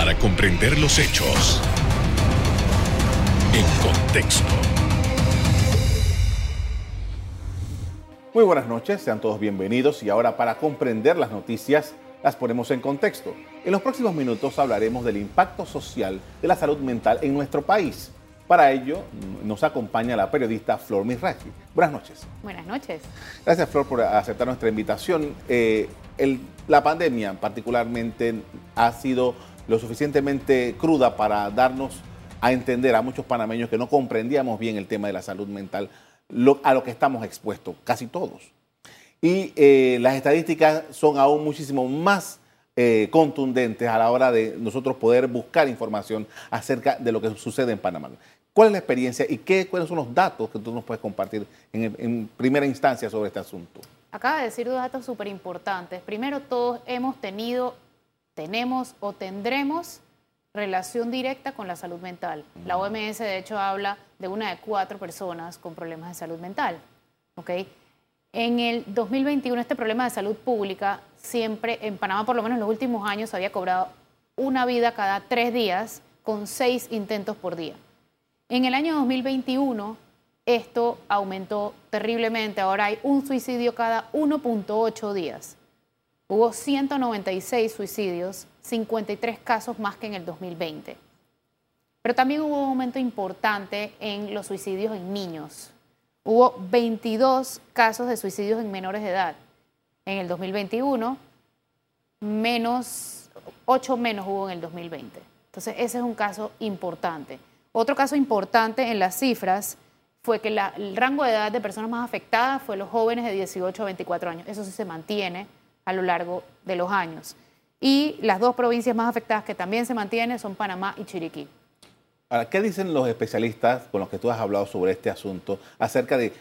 para comprender los hechos en contexto. Muy buenas noches, sean todos bienvenidos y ahora para comprender las noticias las ponemos en contexto. En los próximos minutos hablaremos del impacto social de la salud mental en nuestro país. Para ello nos acompaña la periodista Flor Misrachi. Buenas noches. Buenas noches. Gracias Flor por aceptar nuestra invitación. Eh, la pandemia particularmente ha sido lo suficientemente cruda para darnos a entender a muchos panameños que no comprendíamos bien el tema de la salud mental, a lo que estamos expuestos, casi todos. Y eh, las estadísticas son aún muchísimo más eh, contundentes a la hora de nosotros poder buscar información acerca de lo que sucede en Panamá. ¿Cuál es la experiencia y qué, cuáles son los datos que tú nos puedes compartir en, primera instancia sobre este asunto? Acaba de decir dos datos súper importantes. Primero, todos hemos tenido, tenemos o tendremos relación directa con la salud mental. La OMS, de hecho, habla de una de cuatro personas con problemas de salud mental. ¿okay? En el 2021, este problema de salud pública siempre, en Panamá por lo menos en los últimos años, había cobrado una vida cada tres días con seis intentos por día. En el año 2021 esto aumentó terriblemente. Ahora hay un suicidio cada 1.8 días. Hubo 196 suicidios, 53 casos más que en el 2020. Pero también hubo un aumento importante en los suicidios en niños. Hubo 22 casos de suicidios en menores de edad. En el 2021, menos, 8 menos hubo en el 2020. Entonces, ese es un caso importante. Otro caso importante en las cifras fue que el rango de edad de personas más afectadas fue los jóvenes de 18 a 24 años. Eso sí se mantiene a lo largo de los años. Y las dos provincias más afectadas que también se mantienen son Panamá y Chiriquí. Ahora, ¿qué dicen los especialistas con los que tú has hablado sobre este asunto acerca de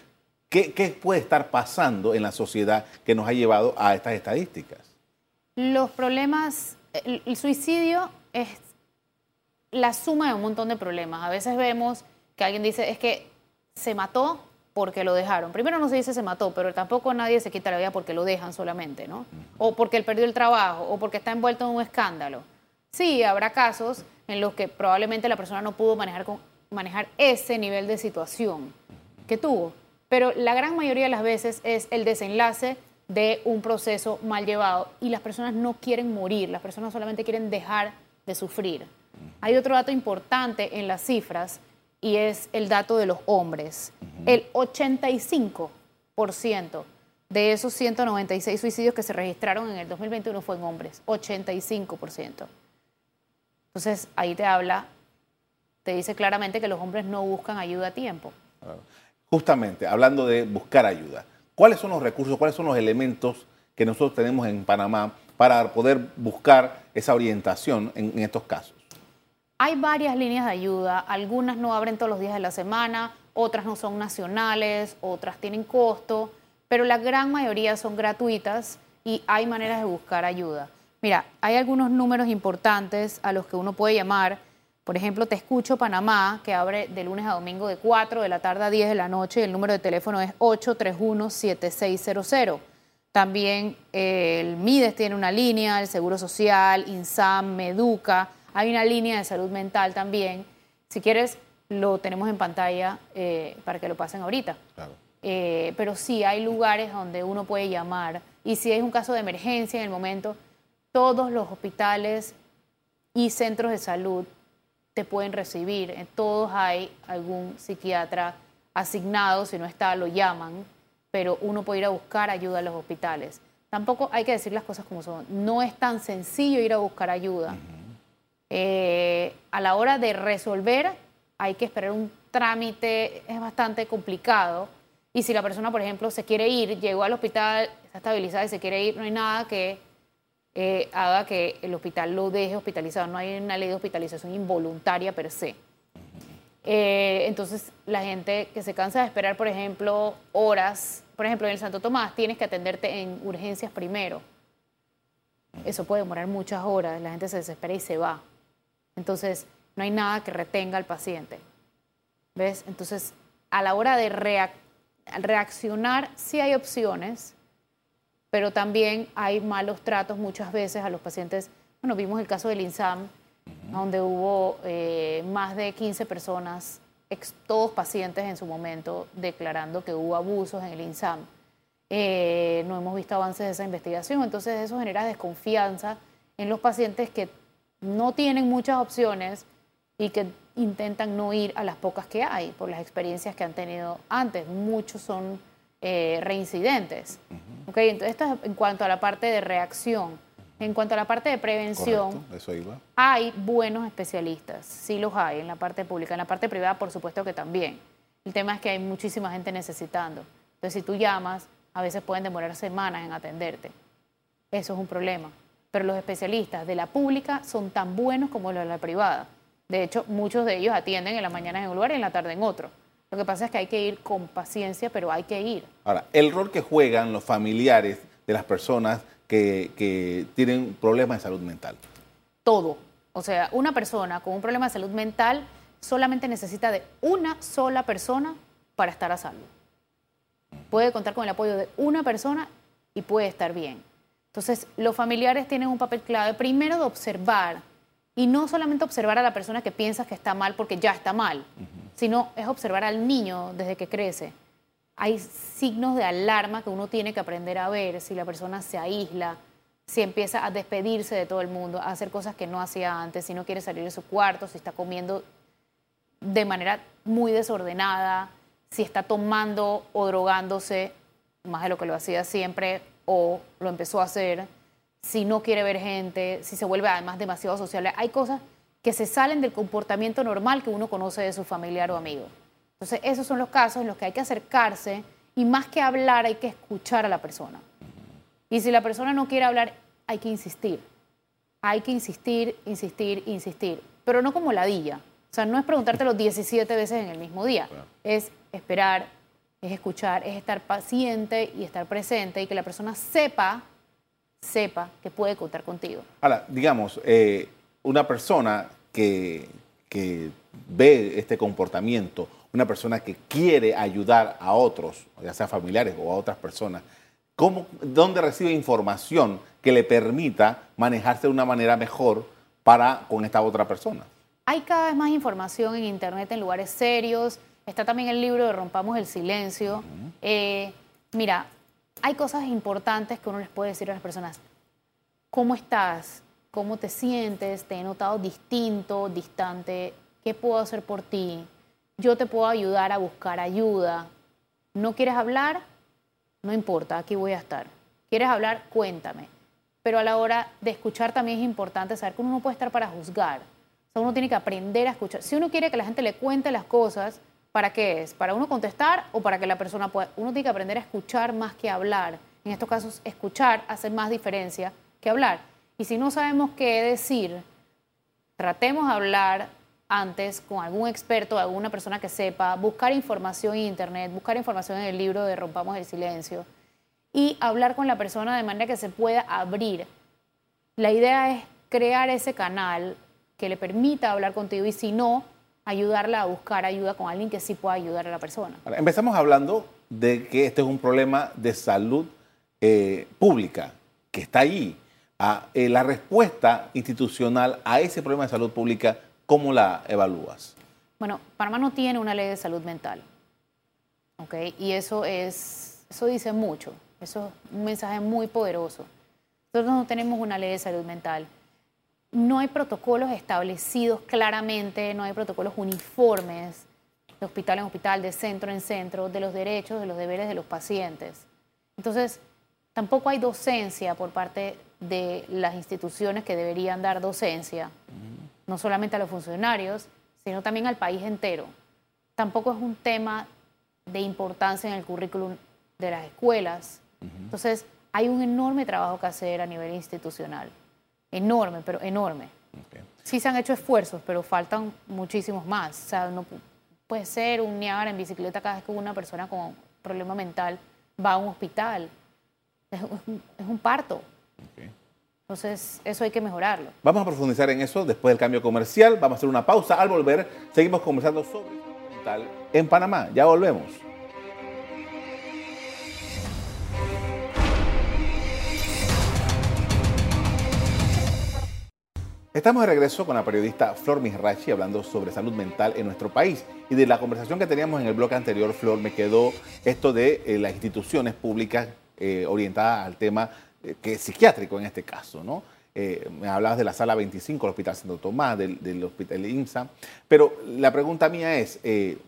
qué, qué puede estar pasando en la sociedad que nos ha llevado a estas estadísticas? Los problemas, el suicidio es la suma de un montón de problemas. A veces vemos que alguien dice, es que se mató porque lo dejaron. Primero no se dice se mató, pero tampoco nadie se quita la vida porque lo dejan solamente, ¿no? O porque él perdió el trabajo, o porque está envuelto en un escándalo. Sí, habrá casos en los que probablemente la persona no pudo manejar, manejar ese nivel de situación que tuvo. Pero la gran mayoría de las veces es el desenlace de un proceso mal llevado y las personas no quieren morir, las personas solamente quieren dejar de sufrir. Hay otro dato importante en las cifras y es el dato de los hombres. El 85% de esos 196 suicidios que se registraron en el 2021 fue en hombres, 85%. Entonces ahí te habla, te dice claramente que los hombres no buscan ayuda a tiempo. Justamente, hablando de buscar ayuda, ¿cuáles son los recursos, cuáles son los elementos que nosotros tenemos en Panamá para poder buscar esa orientación en estos casos? Hay varias líneas de ayuda, algunas no abren todos los días de la semana, otras no son nacionales, otras tienen costo, pero la gran mayoría son gratuitas y hay maneras de buscar ayuda. Mira, hay algunos números importantes a los que uno puede llamar. Por ejemplo, Te Escucho Panamá, que abre de lunes a domingo de 4 de la tarde a 10 de la noche y el número de teléfono es 831-7600. También eh, el MIDES tiene una línea, el Seguro Social, INSAM, Meduca hay una línea de salud mental también. Si quieres, lo tenemos en pantalla eh, para que lo pasen ahorita. Eh, pero sí hay lugares donde uno puede llamar y si es un caso de emergencia en el momento, todos los hospitales y centros de salud te pueden recibir. En todos hay algún psiquiatra asignado, si no está, lo llaman, pero uno puede ir a buscar ayuda a los hospitales. Tampoco hay que decir las cosas como son. No es tan sencillo ir a buscar ayuda. Eh, a la hora de resolver hay que esperar un trámite, es bastante complicado. Y si la persona, por ejemplo, se quiere ir, llegó al hospital, está estabilizada y se quiere ir, no hay nada que eh, haga que el hospital lo deje hospitalizado. No hay una ley de hospitalización involuntaria per se. Eh, entonces, la gente que se cansa de esperar, por ejemplo, horas, por ejemplo, en el Santo Tomás, tienes que atenderte en urgencias primero. Eso puede demorar muchas horas, la gente se desespera y se va. Entonces, no hay nada que retenga al paciente. ¿Ves? Entonces, a la hora de reaccionar, sí hay opciones, pero también hay malos tratos muchas veces a los pacientes. Bueno, vimos el caso del INSAM, donde hubo eh, más de 15 personas, todos pacientes en su momento, declarando que hubo abusos en el INSAM. Eh, no hemos visto avances de esa investigación, entonces eso genera desconfianza en los pacientes que no tienen muchas opciones y que intentan no ir a las pocas que hay por las experiencias que han tenido antes. Muchos son eh, reincidentes. Entonces, esto es en cuanto a la parte de reacción. En cuanto a la parte de prevención, hay buenos especialistas, sí los hay en la parte pública, en la parte privada por supuesto que también. El tema es que hay muchísima gente necesitando. Entonces si tú llamas, a veces pueden demorar semanas en atenderte. Eso es un problema. Pero los especialistas de la pública son tan buenos como los de la privada. De hecho, muchos de ellos atienden en la mañana en un lugar y en la tarde en otro. Lo que pasa es que hay que ir con paciencia, pero hay que ir. Ahora, el rol que juegan los familiares de las personas que, tienen problemas de salud mental. Todo. O sea, una persona con un problema de salud mental solamente necesita de una sola persona para estar a salvo. Puede contar con el apoyo de una persona y puede estar bien. Entonces, los familiares tienen un papel clave, primero de observar y no solamente observar a la persona que piensas que está mal porque ya está mal, sino es observar al niño desde que crece. Hay signos de alarma que uno tiene que aprender a ver, si la persona se aísla, si empieza a despedirse de todo el mundo, a hacer cosas que no hacía antes, si no quiere salir de su cuarto, si está comiendo de manera muy desordenada, si está tomando o drogándose más de lo que lo hacía siempre o lo empezó a hacer si no quiere ver gente, si se vuelve además demasiado social. Hay cosas que se salen del comportamiento normal que uno conoce de su familiar o amigo. Entonces, esos son los casos en los que hay que acercarse y más que hablar hay que escuchar a la persona. Y si la persona no quiere hablar, hay que insistir. Hay que insistir, insistir, insistir. Pero no como ladilla. O sea, no es preguntártelo 17 veces en el mismo día. Es esperar, es escuchar, es estar paciente y estar presente y que la persona sepa sepa que puede contar contigo. Ahora, digamos, eh, una persona que, que ve este comportamiento, una persona que quiere ayudar a otros, ya sea familiares o a otras personas, ¿cómo, ¿dónde recibe información que le permita manejarse de una manera mejor para con esta otra persona? Hay cada vez más información en Internet en lugares serios. Está también el libro de Rompamos el Silencio. Eh, mira, hay cosas importantes que uno les puede decir a las personas. ¿Cómo estás? ¿Cómo te sientes? ¿Te he notado distinto, distante? ¿Qué puedo hacer por ti? Yo te puedo ayudar a buscar ayuda. ¿No quieres hablar? No importa, aquí voy a estar. ¿Quieres hablar? Cuéntame. Pero a la hora de escuchar también es importante saber que uno no puede estar para juzgar. O sea, uno tiene que aprender a escuchar. Si uno quiere que la gente le cuente las cosas, ¿Para qué es? ¿Para uno contestar o para que la persona pueda? Uno tiene que aprender a escuchar más que hablar. En estos casos, escuchar hace más diferencia que hablar. Y si no sabemos qué decir, tratemos de hablar antes con algún experto, alguna persona que sepa, buscar información en internet, buscar información en el libro de Rompamos el Silencio y hablar con la persona de manera que se pueda abrir. La idea es crear ese canal que le permita hablar contigo y si no, ayudarla a buscar ayuda con alguien que sí pueda ayudar a la persona. empezamos hablando de que este es un problema de salud eh, pública que está ahí. Ah, eh, la respuesta institucional a ese problema de salud pública, ¿cómo la evalúas? Bueno, Panamá no tiene una ley de salud mental. ¿ok? Y eso, es, eso dice mucho. Eso es un mensaje muy poderoso. Nosotros no tenemos una ley de salud mental no hay protocolos establecidos claramente, no hay protocolos uniformes de hospital en hospital, de centro en centro, de los derechos, de los deberes de los pacientes. Entonces, tampoco hay docencia por parte de las instituciones que deberían dar docencia, no solamente a los funcionarios, sino también al país entero. Tampoco es un tema de importancia en el currículum de las escuelas. Entonces, hay un enorme trabajo que hacer a nivel institucional enorme, pero enorme. Sí se han hecho esfuerzos, pero faltan muchísimos más. O sea, no puede ser un Niágara en bicicleta cada vez que una persona con problema mental va a un hospital. Es, un, parto. Entonces, eso hay que mejorarlo. Vamos a profundizar en eso después del cambio comercial. Vamos a hacer una pausa. Al volver, seguimos conversando sobre mental en Panamá. Ya volvemos. Estamos de regreso con la periodista Flor Misrachi hablando sobre salud mental en nuestro país. Y de la conversación que teníamos en el bloque anterior, Flor, me quedó esto de eh, las instituciones públicas eh, orientadas al tema eh, que es psiquiátrico en este caso, ¿no? me hablabas de la sala 25, el Hospital Santo Tomás, del, del Hospital INSA. Pero la pregunta mía es,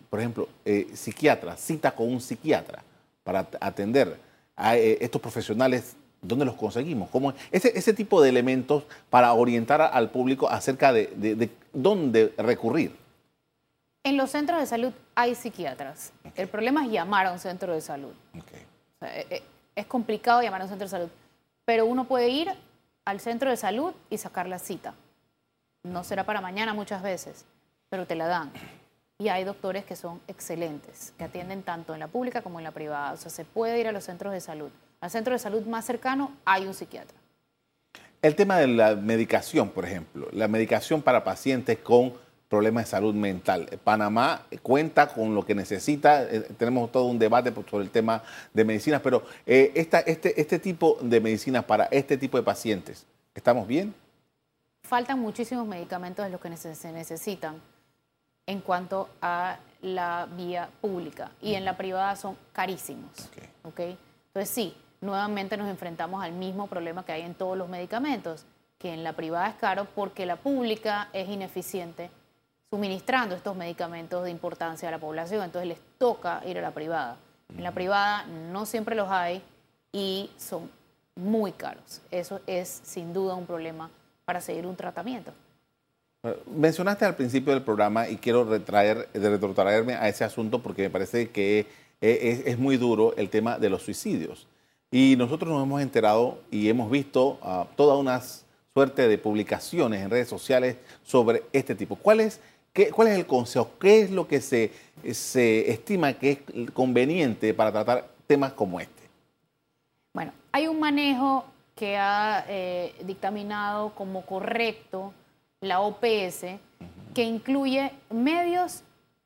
por ejemplo, psiquiatra, cita con un psiquiatra para atender a estos profesionales ¿Dónde los conseguimos? ¿Cómo? Ese, ese tipo de elementos para orientar al público acerca de, dónde recurrir. En los centros de salud hay psiquiatras. El problema es llamar a un centro de salud. Eh, eh, es complicado llamar a un centro de salud, pero uno puede ir al centro de salud y sacar la cita. No será para mañana muchas veces, pero te la dan. Y hay doctores que son excelentes, que atienden tanto en la pública como en la privada. O sea, se puede ir a los centros de salud al centro de salud más cercano hay un psiquiatra. El tema de la medicación, por ejemplo, la medicación para pacientes con problemas de salud mental. Panamá cuenta con lo que necesita, eh, tenemos todo un debate sobre el tema de medicinas, pero eh, este, este tipo de medicinas para este tipo de pacientes, ¿estamos bien? Faltan muchísimos medicamentos de los que se necesitan en cuanto a la vía pública y en la privada son carísimos. Okay. Entonces sí, nuevamente nos enfrentamos al mismo problema que hay en todos los medicamentos, que en la privada es caro porque la pública es ineficiente suministrando estos medicamentos de importancia a la población, entonces les toca ir a la privada. En la privada no siempre los hay y son muy caros. Eso es sin duda un problema para seguir un tratamiento. Mencionaste al principio del programa y quiero retraer, retrotraerme a ese asunto porque me parece que es muy duro el tema de los suicidios. Y nosotros nos hemos enterado y hemos visto uh, toda una suerte de publicaciones en redes sociales sobre este tipo. ¿Cuál es, qué, cuál es el consejo? ¿Qué es lo que se, se estima que es conveniente para tratar temas como este? Bueno, hay un manejo que ha eh, dictaminado como correcto la OPS, que incluye medios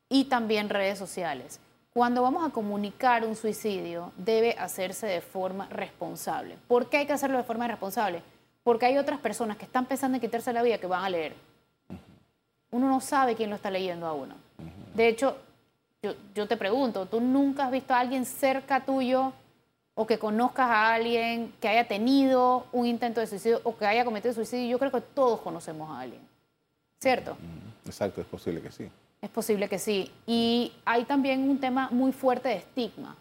y también redes sociales. Cuando vamos a comunicar un suicidio, debe hacerse de forma responsable. ¿Por qué hay que hacerlo de forma responsable? Porque hay otras personas que están pensando en quitarse la vida que van a leer. Uno no sabe quién lo está leyendo a uno. De hecho, yo, te pregunto, ¿tú nunca has visto a alguien cerca tuyo o que conozcas a alguien que haya tenido un intento de suicidio o que haya cometido suicidio? Yo creo que todos conocemos a alguien. ¿Cierto? Exacto, es posible que sí. Es posible que sí. Y hay también un tema muy fuerte de estigma.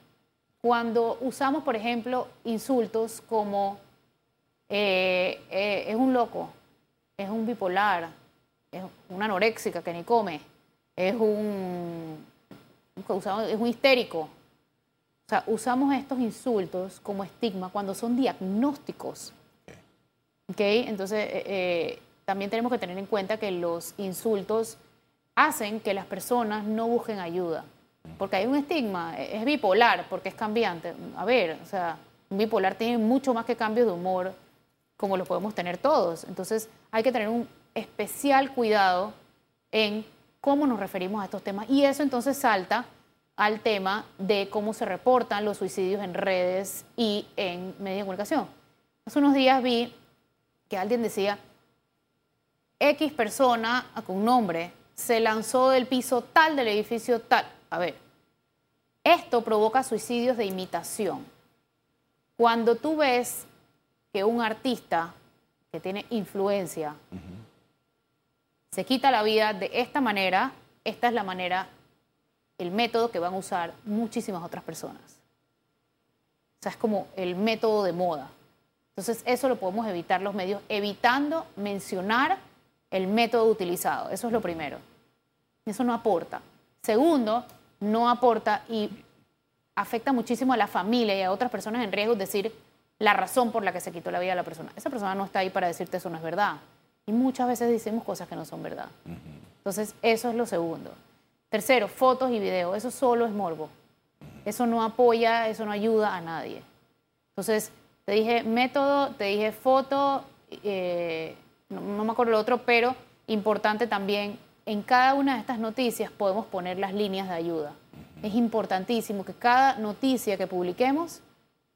Cuando usamos, por ejemplo, insultos como eh, eh, es un loco, es un bipolar, es una anoréxica que ni come, es un, es un histérico. O sea, usamos estos insultos como estigma cuando son diagnósticos. ¿Okay? Entonces, eh, también tenemos que tener en cuenta que los insultos hacen que las personas no busquen ayuda. Porque hay un estigma, e-, es bipolar, porque es cambiante. A ver, o sea, un bipolar tiene mucho más que cambios de humor, como lo podemos tener todos. Entonces, hay que tener un especial cuidado en cómo nos referimos a estos temas. Y eso entonces salta al tema de cómo se reportan los suicidios en redes y en medios de comunicación. Hace unos días vi que alguien decía, X persona con nombre se lanzó del piso tal del edificio tal. A ver, esto provoca suicidios de imitación. Cuando tú ves que un artista que tiene influencia se quita la vida de esta manera, esta es la manera, el método que van a usar muchísimas otras personas. O sea, es como el método de moda. Entonces, eso lo podemos evitar los medios, evitando mencionar el método utilizado. Eso es lo primero. Eso no aporta. Segundo, no aporta y afecta muchísimo a la familia y a otras personas en riesgo decir la razón por la que se quitó la vida de la persona. Esa persona no está ahí para decirte eso no es verdad. Y muchas veces decimos cosas que no son verdad. Entonces, eso es lo segundo. Tercero, fotos y videos. Eso solo es morbo. Eso no apoya, eso no ayuda a nadie. Entonces, te dije método, te dije foto, eh, no, me acuerdo lo otro, pero importante también, en cada una de estas noticias podemos poner las líneas de ayuda. Es importantísimo que cada noticia que publiquemos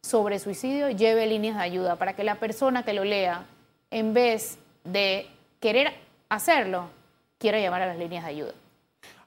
sobre suicidio lleve líneas de ayuda para que la persona que lo lea, en vez de querer hacerlo, quiera llamar a las líneas de ayuda.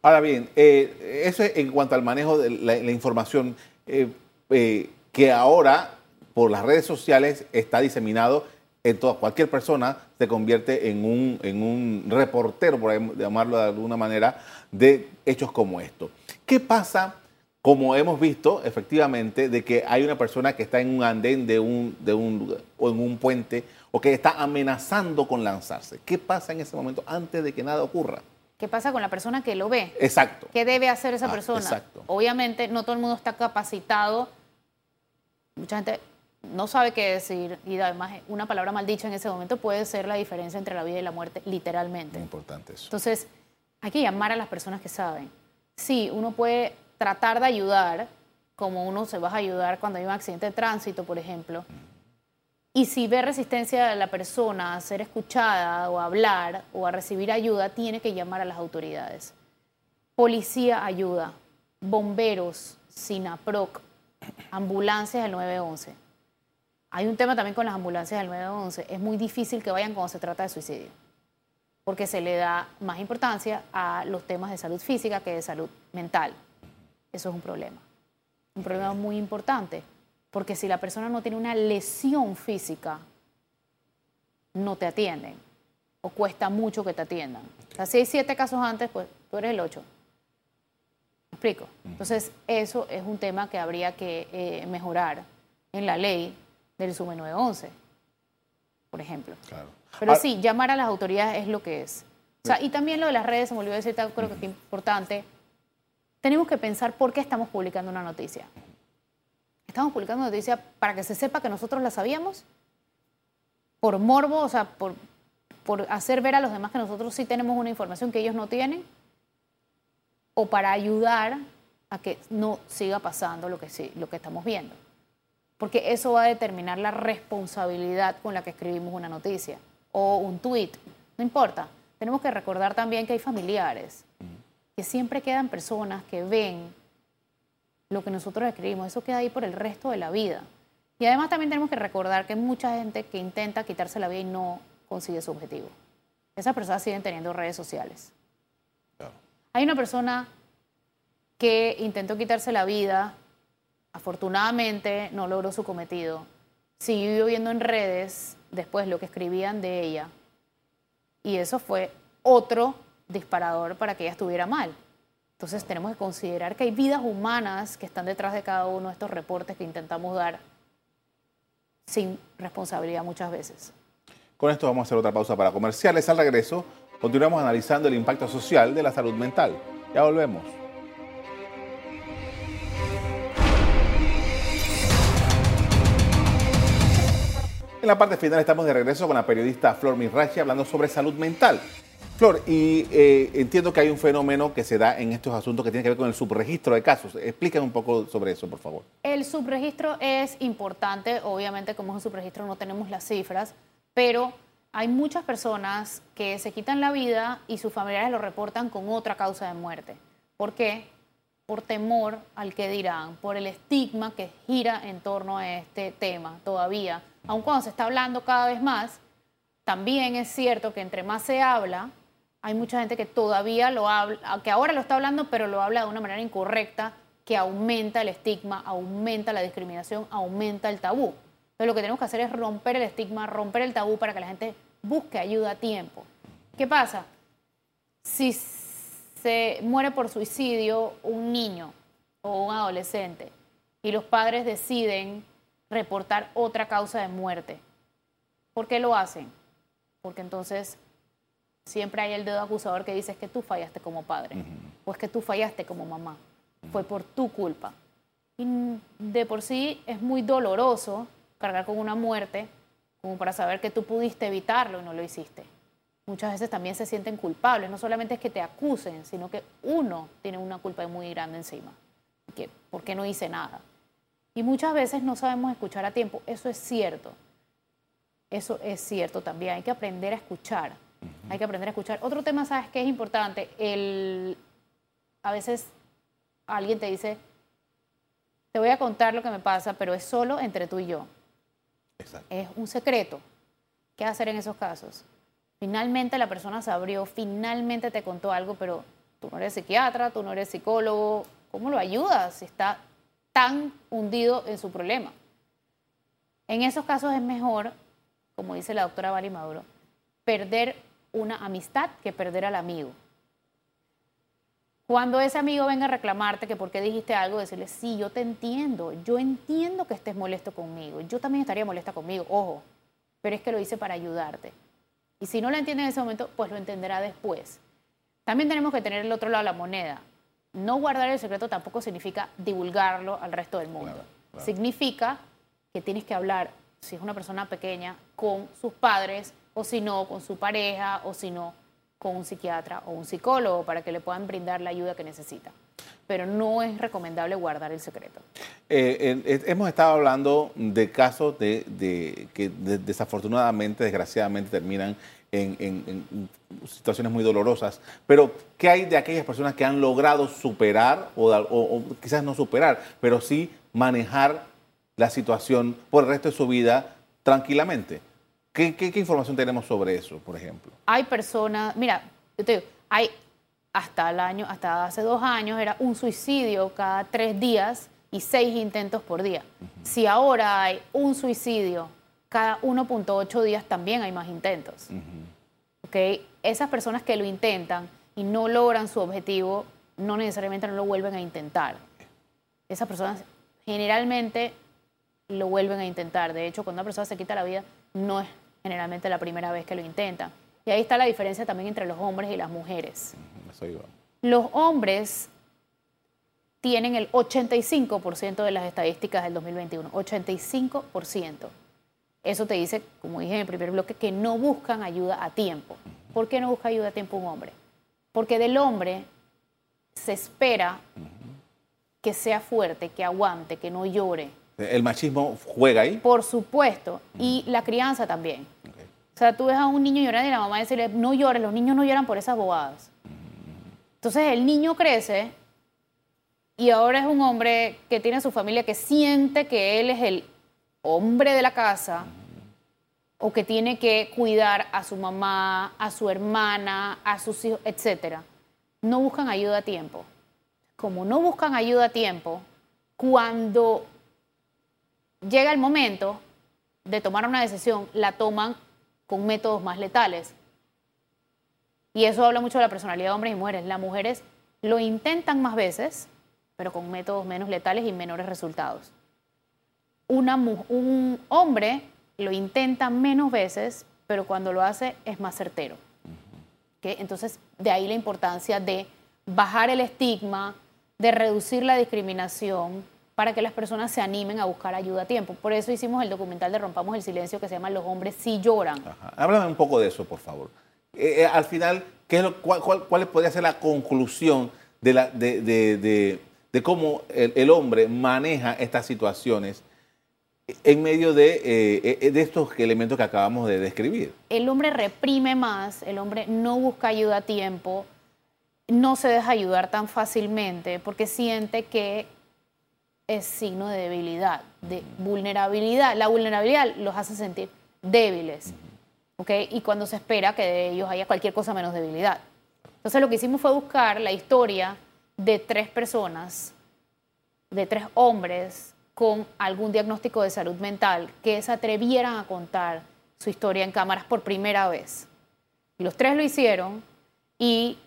Ahora bien, eh, eso es en cuanto al manejo de la, información eh, eh, que ahora por las redes sociales está diseminado en toda, cualquier persona se convierte en un, en un reportero, por llamarlo de alguna manera, de hechos como esto. ¿Qué pasa, como hemos visto efectivamente, de que hay una persona que está en un andén de un, de un, o en un puente o que está amenazando con lanzarse? ¿Qué pasa en ese momento antes de que nada ocurra? ¿Qué pasa con la persona que lo ve? Exacto. ¿Qué debe hacer esa ah, persona? Exacto. Obviamente no todo el mundo está capacitado. Mucha gente no sabe qué decir y además una palabra mal dicha en ese momento puede ser la diferencia entre la vida y la muerte, literalmente. Muy importante eso. Entonces, hay que llamar a las personas que saben. Sí, uno puede tratar de ayudar, como uno se va a ayudar cuando hay un accidente de tránsito, por ejemplo. Y si ve resistencia de la persona a ser escuchada o a hablar o a recibir ayuda, tiene que llamar a las autoridades. Policía ayuda, bomberos, SINAPROC, ambulancias del 911 hay un tema también con las ambulancias del 911. Es muy difícil que vayan cuando se trata de suicidio, porque se le da más importancia a los temas de salud física que de salud mental. Eso es un problema. Un problema muy importante, porque si la persona no tiene una lesión física, no te atienden o cuesta mucho que te atiendan. O sea, si hay siete casos antes, pues tú eres el ocho. ¿Me explico? Entonces, eso es un tema que habría que eh, mejorar en la ley del SUME 911, por ejemplo. Claro. Pero sí, llamar a las autoridades es lo que es. O sea, y también lo de las redes, se me olvidó decir, creo que es importante. Tenemos que pensar por qué estamos publicando una noticia. ¿Estamos publicando una noticia para que se sepa que nosotros la sabíamos? ¿Por morbo? O sea, por, por hacer ver a los demás que nosotros sí tenemos una información que ellos no tienen? ¿O para ayudar a que no siga pasando lo que, sí, lo que estamos viendo? Porque eso va a determinar la responsabilidad con la que escribimos una noticia o un tweet, no importa. Tenemos que recordar también que hay familiares, que siempre quedan personas que ven lo que nosotros escribimos, eso queda ahí por el resto de la vida. Y además también tenemos que recordar que hay mucha gente que intenta quitarse la vida y no consigue su objetivo. Esas personas siguen teniendo redes sociales. Hay una persona que intentó quitarse la vida Afortunadamente no logró su cometido. Siguió viendo en redes después lo que escribían de ella. Y eso fue otro disparador para que ella estuviera mal. Entonces tenemos que considerar que hay vidas humanas que están detrás de cada uno de estos reportes que intentamos dar sin responsabilidad muchas veces. Con esto vamos a hacer otra pausa para comerciales. Al regreso, continuamos analizando el impacto social de la salud mental. Ya volvemos. En la parte final estamos de regreso con la periodista Flor Mirrachi hablando sobre salud mental. Flor, y eh, entiendo que hay un fenómeno que se da en estos asuntos que tiene que ver con el subregistro de casos. Explícame un poco sobre eso, por favor. El subregistro es importante, obviamente como es un subregistro no tenemos las cifras, pero hay muchas personas que se quitan la vida y sus familiares lo reportan con otra causa de muerte. ¿Por qué? Por temor al que dirán, por el estigma que gira en torno a este tema todavía aun cuando se está hablando cada vez más, también es cierto que entre más se habla, hay mucha gente que todavía lo habla, que ahora lo está hablando, pero lo habla de una manera incorrecta, que aumenta el estigma, aumenta la discriminación, aumenta el tabú. Entonces lo que tenemos que hacer es romper el estigma, romper el tabú para que la gente busque ayuda a tiempo. ¿Qué pasa? Si se muere por suicidio un niño o un adolescente y los padres deciden reportar otra causa de muerte. ¿Por qué lo hacen? Porque entonces siempre hay el dedo acusador que dice que tú fallaste como padre, o es que tú fallaste como mamá, fue por tu culpa. Y de por sí es muy doloroso cargar con una muerte como para saber que tú pudiste evitarlo y no lo hiciste. Muchas veces también se sienten culpables, no solamente es que te acusen, sino que uno tiene una culpa muy grande encima. Que, ¿Por qué no hice nada? Y muchas veces no sabemos escuchar a tiempo. Eso es cierto. Eso es cierto también. Hay que aprender a escuchar. Hay que aprender a escuchar. Otro tema, ¿sabes qué es importante? El, a veces alguien te dice, te voy a contar lo que me pasa, pero es solo entre tú y yo. Es un secreto. ¿Qué hacer en esos casos? Finalmente la persona se abrió, finalmente te contó algo, pero tú no eres psiquiatra, tú no eres psicólogo, ¿cómo lo ayudas si está tan hundido en su problema? En esos casos es mejor, como dice la doctora Vali Maduro, perder una amistad que perder al amigo. Cuando ese amigo venga a reclamarte que por qué dijiste algo, decirle, sí, yo te entiendo, yo entiendo que estés molesto conmigo, yo también estaría molesta conmigo, ojo, pero es que lo hice para ayudarte. Y si no lo entiende en ese momento, pues lo entenderá después. También tenemos que tener el otro lado de la moneda. No guardar el secreto tampoco significa divulgarlo al resto del mundo. Significa que tienes que hablar, si es una persona pequeña, con sus padres, o si no, con su pareja, o si no, con un psiquiatra o un psicólogo para que le puedan brindar la ayuda que necesita. Pero no es recomendable guardar el secreto. Eh, hemos estado hablando de casos de, que desafortunadamente, desgraciadamente, terminan en, situaciones muy dolorosas. Pero, ¿qué hay de aquellas personas que han logrado superar, o, quizás no superar, pero sí manejar la situación por el resto de su vida tranquilamente? ¿Qué, información tenemos sobre eso, por ejemplo? Hay personas, mira, yo te digo, hay hasta el año, hasta hace dos años era un suicidio cada tres días y seis intentos por día. Si ahora hay un suicidio cada 1.8 días, también hay más intentos. Esas personas que lo intentan y no logran su objetivo, no necesariamente no lo vuelven a intentar. Esas personas generalmente lo vuelven a intentar. De hecho, cuando una persona se quita la vida, no es generalmente la primera vez que lo intentan. Y ahí está la diferencia también entre los hombres y las mujeres. Los hombres tienen el 85% de las estadísticas del 2021, 85%. Eso te dice, como dije en el primer bloque, que no buscan ayuda a tiempo. ¿Por qué no busca ayuda a tiempo un hombre? Porque del hombre se espera que sea fuerte, que aguante, que no llore, ¿El machismo juega ahí? Por supuesto. Y la crianza también. O sea, tú ves a un niño llorar y la mamá decirle, no llores, los niños no lloran por esas bobadas. Entonces el niño crece y ahora es un hombre que tiene su familia, que siente que él es el hombre de la casa o que tiene que cuidar a su mamá, a su hermana, a sus hijos, etc. No buscan ayuda a tiempo. Como no buscan ayuda a tiempo, cuando llega el momento de tomar una decisión, la toman con métodos más letales. Y eso habla mucho de la personalidad de hombres y mujeres. Las mujeres lo intentan más veces, pero con métodos menos letales y menores resultados. un hombre lo intenta menos veces, pero cuando lo hace es más certero. Entonces, de ahí la importancia de bajar el estigma, de reducir la discriminación, para que las personas se animen a buscar ayuda a tiempo. Por eso hicimos el documental de Rompamos el Silencio que se llama Los hombres sí lloran. Háblame un poco de eso, por favor. Eh, eh, al final, ¿qué cuál, podría ser la conclusión de, cómo el, hombre maneja estas situaciones en medio de, eh, de estos elementos que acabamos de describir? El hombre reprime más, el hombre no busca ayuda a tiempo, no se deja ayudar tan fácilmente porque siente que es signo de debilidad, de vulnerabilidad. La vulnerabilidad los hace sentir débiles, ¿ok? Y cuando se espera que de ellos haya cualquier cosa menos debilidad. Entonces lo que hicimos fue buscar la historia de tres personas, de tres hombres con algún diagnóstico de salud mental que se atrevieran a contar su historia en cámaras por primera vez. Y los tres lo hicieron y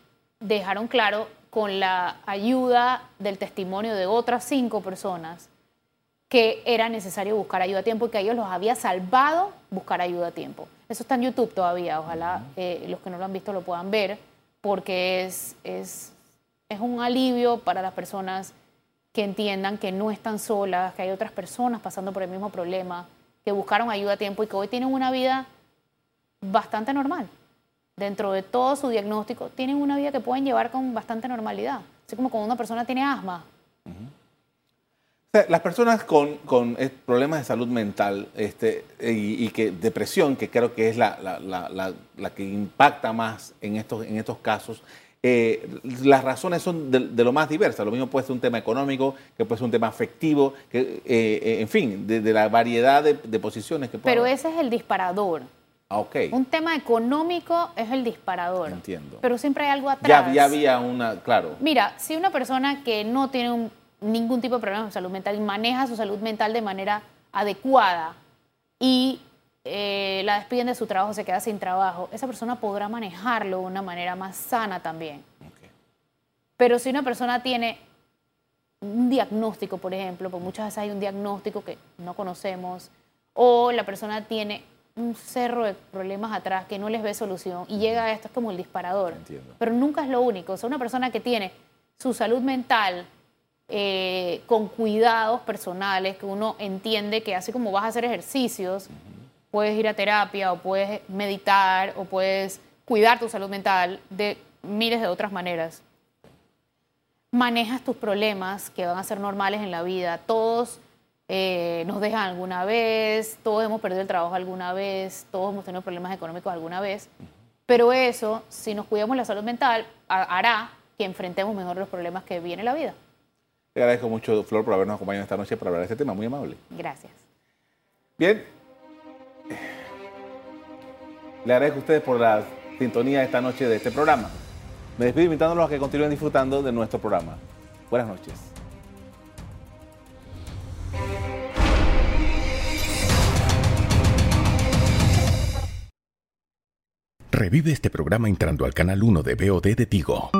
dejaron claro con la ayuda del testimonio de otras cinco personas que era necesario buscar ayuda a tiempo y que a ellos los había salvado buscar ayuda a tiempo. Eso está en YouTube todavía, ojalá eh, los que no lo han visto lo puedan ver, porque es, es, es un alivio para las personas que entiendan que no están solas, que hay otras personas pasando por el mismo problema, que buscaron ayuda a tiempo y que hoy tienen una vida bastante normal dentro de todo su diagnóstico, tienen una vida que pueden llevar con bastante normalidad. Así como cuando una persona tiene asma. Las personas con, problemas de salud mental este, y, que depresión, que creo que es la, que impacta más en estos, en estos casos, eh, las razones son de, lo más diversas. Lo mismo puede ser un tema económico, que puede ser un tema afectivo, que, eh, en fin, de, la variedad de, posiciones que puede Pero ese es el disparador. Ah, ok. Un tema económico es el disparador. Entiendo. Pero siempre hay algo Ya, atrás. ya había una, claro. Mira, si una persona que no tiene un- ningún tipo de problema de salud mental y maneja su salud mental de manera adecuada y eh, la despiden de su trabajo, se queda sin trabajo, esa persona podrá manejarlo de una manera más sana también. Pero si una persona tiene un diagnóstico, por ejemplo, porque muchas veces hay un diagnóstico que no conocemos, o la persona tiene un cerro de problemas atrás que no les ve solución y llega a esto, es como el disparador. Entiendo. Pero nunca es lo único. O sea, una persona que tiene su salud mental eh, con cuidados personales, que uno entiende que así como vas a hacer ejercicios, puedes ir a terapia o puedes meditar o puedes cuidar tu salud mental de miles de otras maneras manejas tus problemas que van a ser normales en la vida. Todos eh, nos dejan alguna vez, todos hemos perdido el trabajo alguna vez, todos hemos tenido problemas económicos alguna vez. Pero eso, si nos cuidamos la salud mental, ha- hará que enfrentemos mejor los problemas que viene la vida. Le agradezco mucho, Flor, por habernos acompañado esta noche para hablar de este tema. Muy amable. Gracias. Bien. Le agradezco a ustedes por la sintonía esta noche de este programa. Me despido invitándolos a que continúen disfrutando de nuestro programa. Buenas noches. Revive este programa entrando al canal 1 de BOD de Tigo.